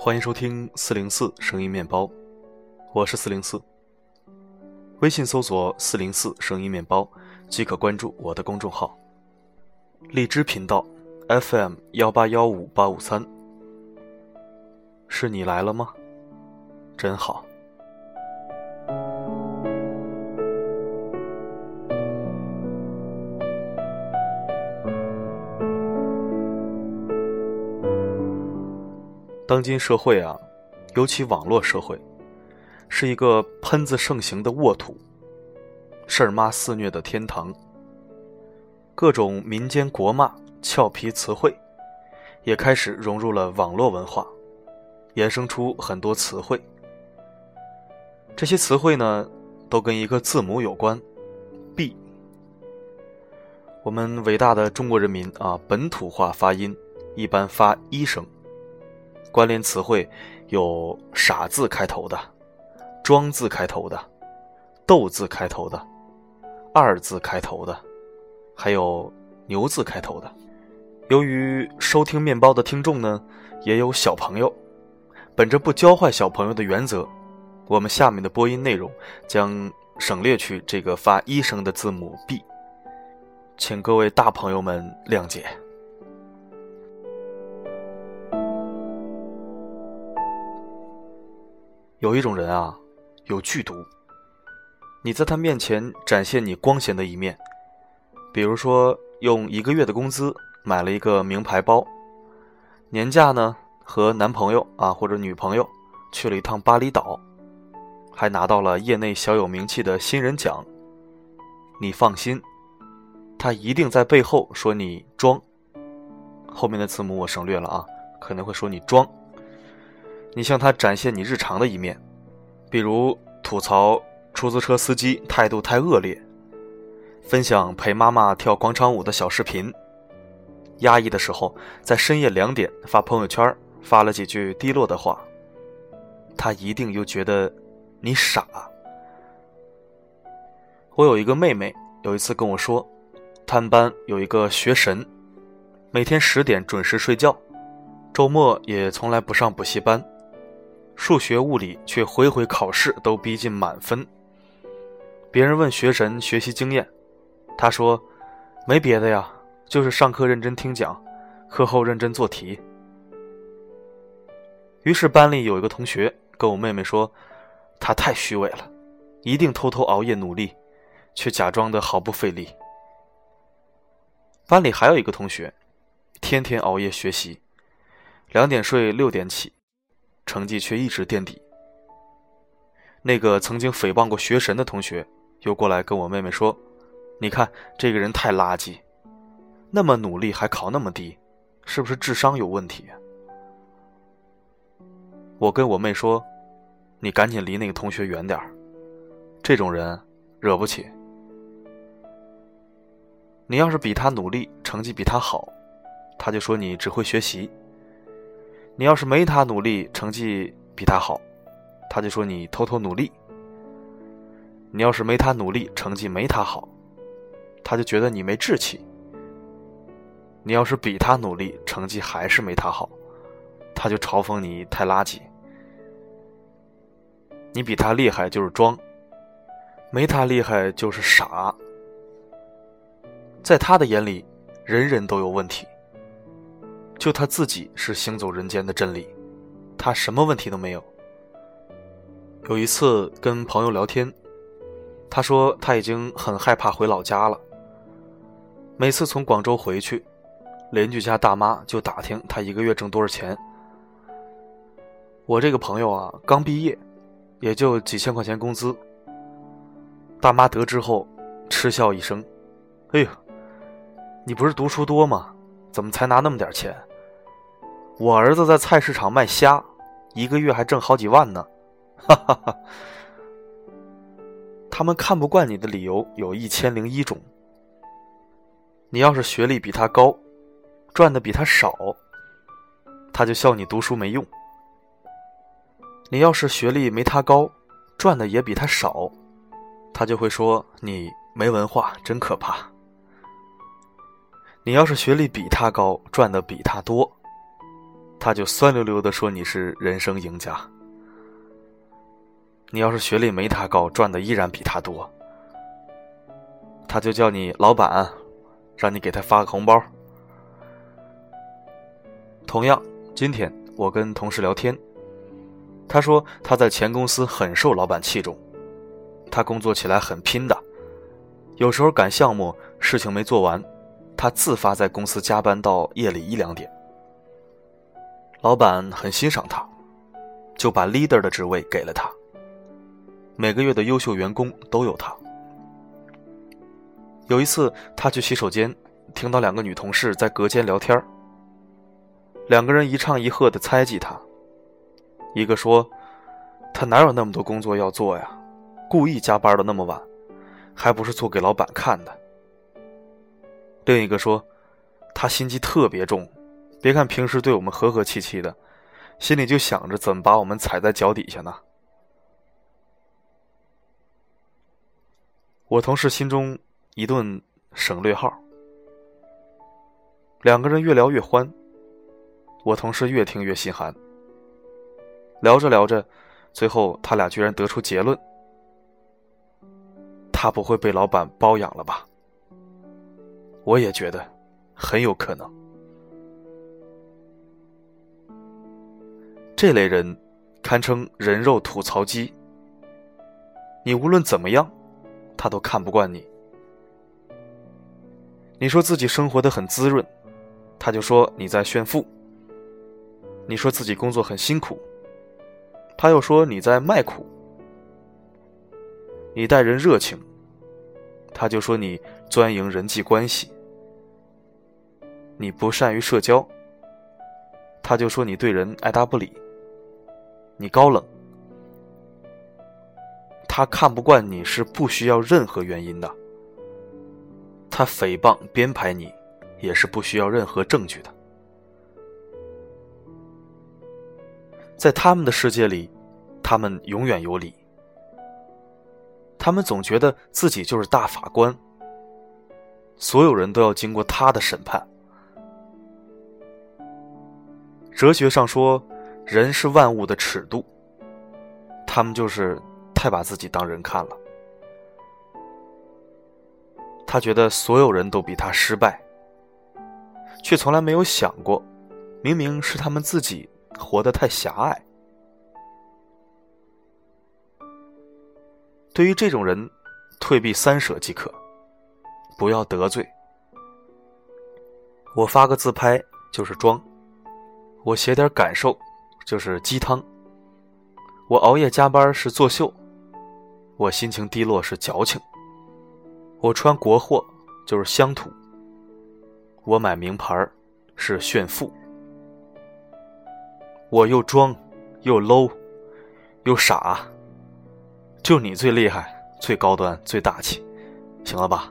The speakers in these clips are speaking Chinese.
欢迎收听四零四声音面包，我是四零四。微信搜索“四零四声音面包”即可关注我的公众号。荔枝频道 FM 幺八幺五八五三，是你来了吗？真好。当今社会啊，尤其网络社会，是一个喷子盛行的沃土，事儿妈肆虐的天堂。各种民间国骂、俏皮词汇，也开始融入了网络文化，衍生出很多词汇。这些词汇呢，都跟一个字母有关，b。我们伟大的中国人民啊，本土化发音一般发一声。关联词汇有“傻”字开头的、“装”字开头的、“斗”字开头的、“二”字开头的，还有“牛”字开头的。由于收听面包的听众呢，也有小朋友，本着不教坏小朋友的原则，我们下面的播音内容将省略去这个发一声的字母 “b”，请各位大朋友们谅解。有一种人啊，有剧毒。你在他面前展现你光鲜的一面，比如说用一个月的工资买了一个名牌包，年假呢和男朋友啊或者女朋友去了一趟巴厘岛，还拿到了业内小有名气的新人奖。你放心，他一定在背后说你装。后面的字母我省略了啊，可能会说你装。你向他展现你日常的一面，比如吐槽出租车司机态度太恶劣，分享陪妈妈跳广场舞的小视频，压抑的时候在深夜两点发朋友圈发了几句低落的话，他一定又觉得你傻。我有一个妹妹，有一次跟我说，他们班有一个学神，每天十点准时睡觉，周末也从来不上补习班。数学、物理却回回考试都逼近满分。别人问学神学习经验，他说：“没别的呀，就是上课认真听讲，课后认真做题。”于是班里有一个同学跟我妹妹说：“他太虚伪了，一定偷偷熬夜努力，却假装的毫不费力。”班里还有一个同学，天天熬夜学习，两点睡，六点起。成绩却一直垫底。那个曾经诽谤过学神的同学，又过来跟我妹妹说：“你看这个人太垃圾，那么努力还考那么低，是不是智商有问题？”我跟我妹说：“你赶紧离那个同学远点儿，这种人惹不起。你要是比他努力，成绩比他好，他就说你只会学习。”你要是没他努力，成绩比他好，他就说你偷偷努力；你要是没他努力，成绩没他好，他就觉得你没志气；你要是比他努力，成绩还是没他好，他就嘲讽你太垃圾；你比他厉害就是装，没他厉害就是傻。在他的眼里，人人都有问题。就他自己是行走人间的真理，他什么问题都没有。有一次跟朋友聊天，他说他已经很害怕回老家了。每次从广州回去，邻居家大妈就打听他一个月挣多少钱。我这个朋友啊，刚毕业，也就几千块钱工资。大妈得知后，嗤笑一声：“哎呦，你不是读书多吗？怎么才拿那么点钱？”我儿子在菜市场卖虾，一个月还挣好几万呢，哈哈哈。他们看不惯你的理由有一千零一种。你要是学历比他高，赚的比他少，他就笑你读书没用；你要是学历没他高，赚的也比他少，他就会说你没文化，真可怕。你要是学历比他高，赚的比他多，他就酸溜溜的说你是人生赢家。你要是学历没他高，赚的依然比他多，他就叫你老板，让你给他发个红包。同样，今天我跟同事聊天，他说他在前公司很受老板器重，他工作起来很拼的，有时候赶项目事情没做完，他自发在公司加班到夜里一两点。老板很欣赏他，就把 leader 的职位给了他，每个月的优秀员工都有他。有一次他去洗手间，听到两个女同事在隔间聊天。两个人一唱一和的猜忌他，一个说：“他哪有那么多工作要做呀？故意加班的那么晚，还不是做给老板看的。”另一个说：“他心机特别重，别看平时对我们和和气气的，心里就想着怎么把我们踩在脚底下呢。”我同事心中一顿省略号。两个人越聊越欢。我同事越听越心寒。聊着聊着，最后他俩居然得出结论：他不会被老板包养了吧？我也觉得很有可能。这类人堪称人肉吐槽机。你无论怎么样，他都看不惯你。你说自己生活的很滋润，他就说你在炫富。你说自己工作很辛苦，他又说你在卖苦；你待人热情，他就说你钻营人际关系；你不善于社交，他就说你对人爱答不理；你高冷，他看不惯你是不需要任何原因的；他诽谤编排你，也是不需要任何证据的。在他们的世界里，他们永远有理。他们总觉得自己就是大法官，所有人都要经过他的审判。哲学上说，人是万物的尺度。他们就是太把自己当人看了。他觉得所有人都比他失败，却从来没有想过，明明是他们自己。活得太狭隘。对于这种人，退避三舍即可，不要得罪。我发个自拍就是装，我写点感受就是鸡汤，我熬夜加班是作秀，我心情低落是矫情，我穿国货就是乡土，我买名牌是炫富。我又装，又 low，又傻，就你最厉害、最高端、最大气，行了吧？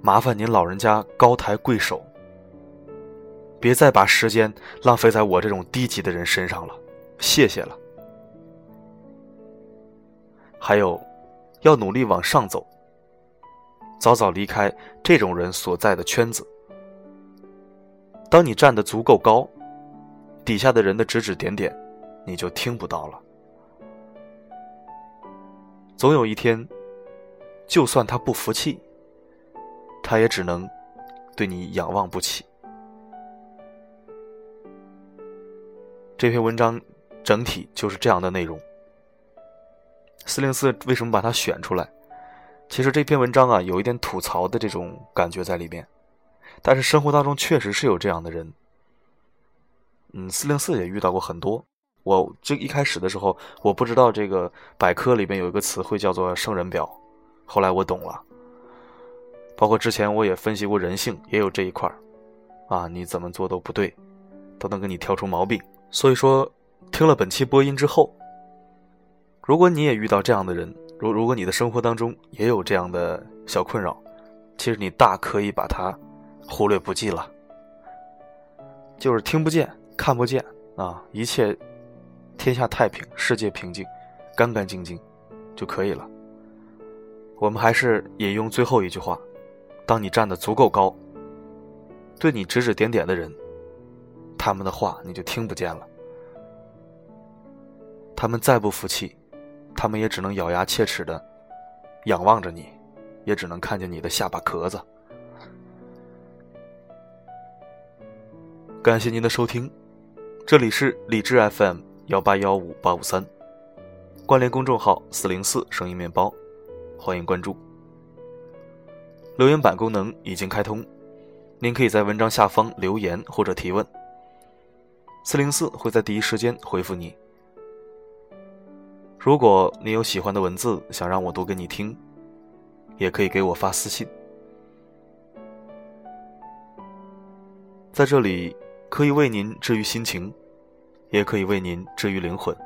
麻烦您老人家高抬贵手，别再把时间浪费在我这种低级的人身上了，谢谢了。还有，要努力往上走，早早离开这种人所在的圈子。当你站得足够高。底下的人的指指点点，你就听不到了。总有一天，就算他不服气，他也只能对你仰望不起。这篇文章整体就是这样的内容。四零四为什么把它选出来？其实这篇文章啊，有一点吐槽的这种感觉在里面，但是生活当中确实是有这样的人。嗯，四零四也遇到过很多。我这一开始的时候，我不知道这个百科里面有一个词汇叫做“圣人表”，后来我懂了。包括之前我也分析过人性，也有这一块儿，啊，你怎么做都不对，都能给你挑出毛病。所以说，听了本期播音之后，如果你也遇到这样的人，如如果你的生活当中也有这样的小困扰，其实你大可以把它忽略不计了，就是听不见。看不见啊，一切天下太平，世界平静，干干净净就可以了。我们还是引用最后一句话：当你站得足够高，对你指指点点的人，他们的话你就听不见了。他们再不服气，他们也只能咬牙切齿的仰望着你，也只能看见你的下巴壳子。感谢您的收听，这里是理智 FM 幺八幺五八五三，关联公众号四零四声音面包。欢迎关注。留言板功能已经开通，您可以在文章下方留言或者提问，四零四会在第一时间回复你。如果你有喜欢的文字想让我读给你听，也可以给我发私信。在这里，可以为您治愈心情，也可以为您治愈灵魂。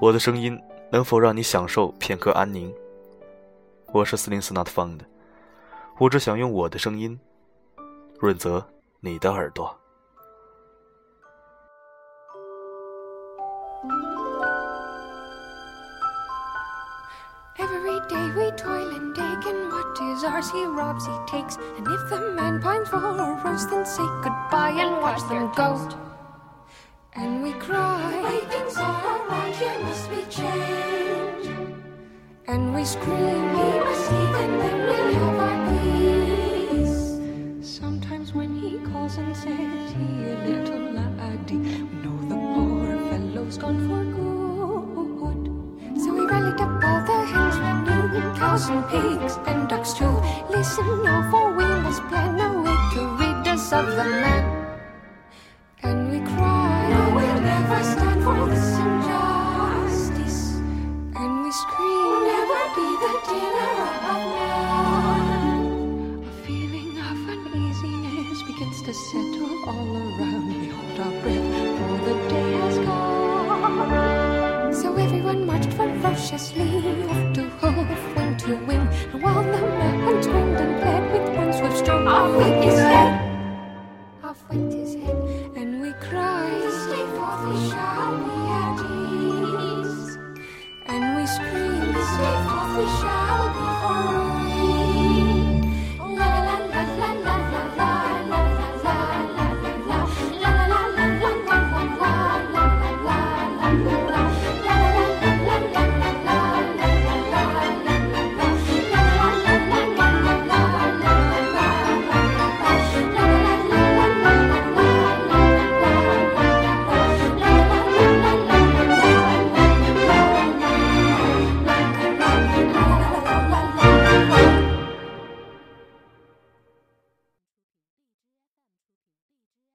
我的声音。能否让你享受片刻安宁？我是四零四 Not Found，我只想用我的声音润泽你的耳朵。And if the man pines for a rose, then say goodbye and watch them go. And we cry. way things are around here must be changed. And we scream, he must leave, and then we'll have our peace. Sometimes when he calls and says he a little laddie, we know the poor fellow's gone for good. So we rallied up all the hens we knew, cows and pigs and now, for we must plan a way to rid us of the man. off.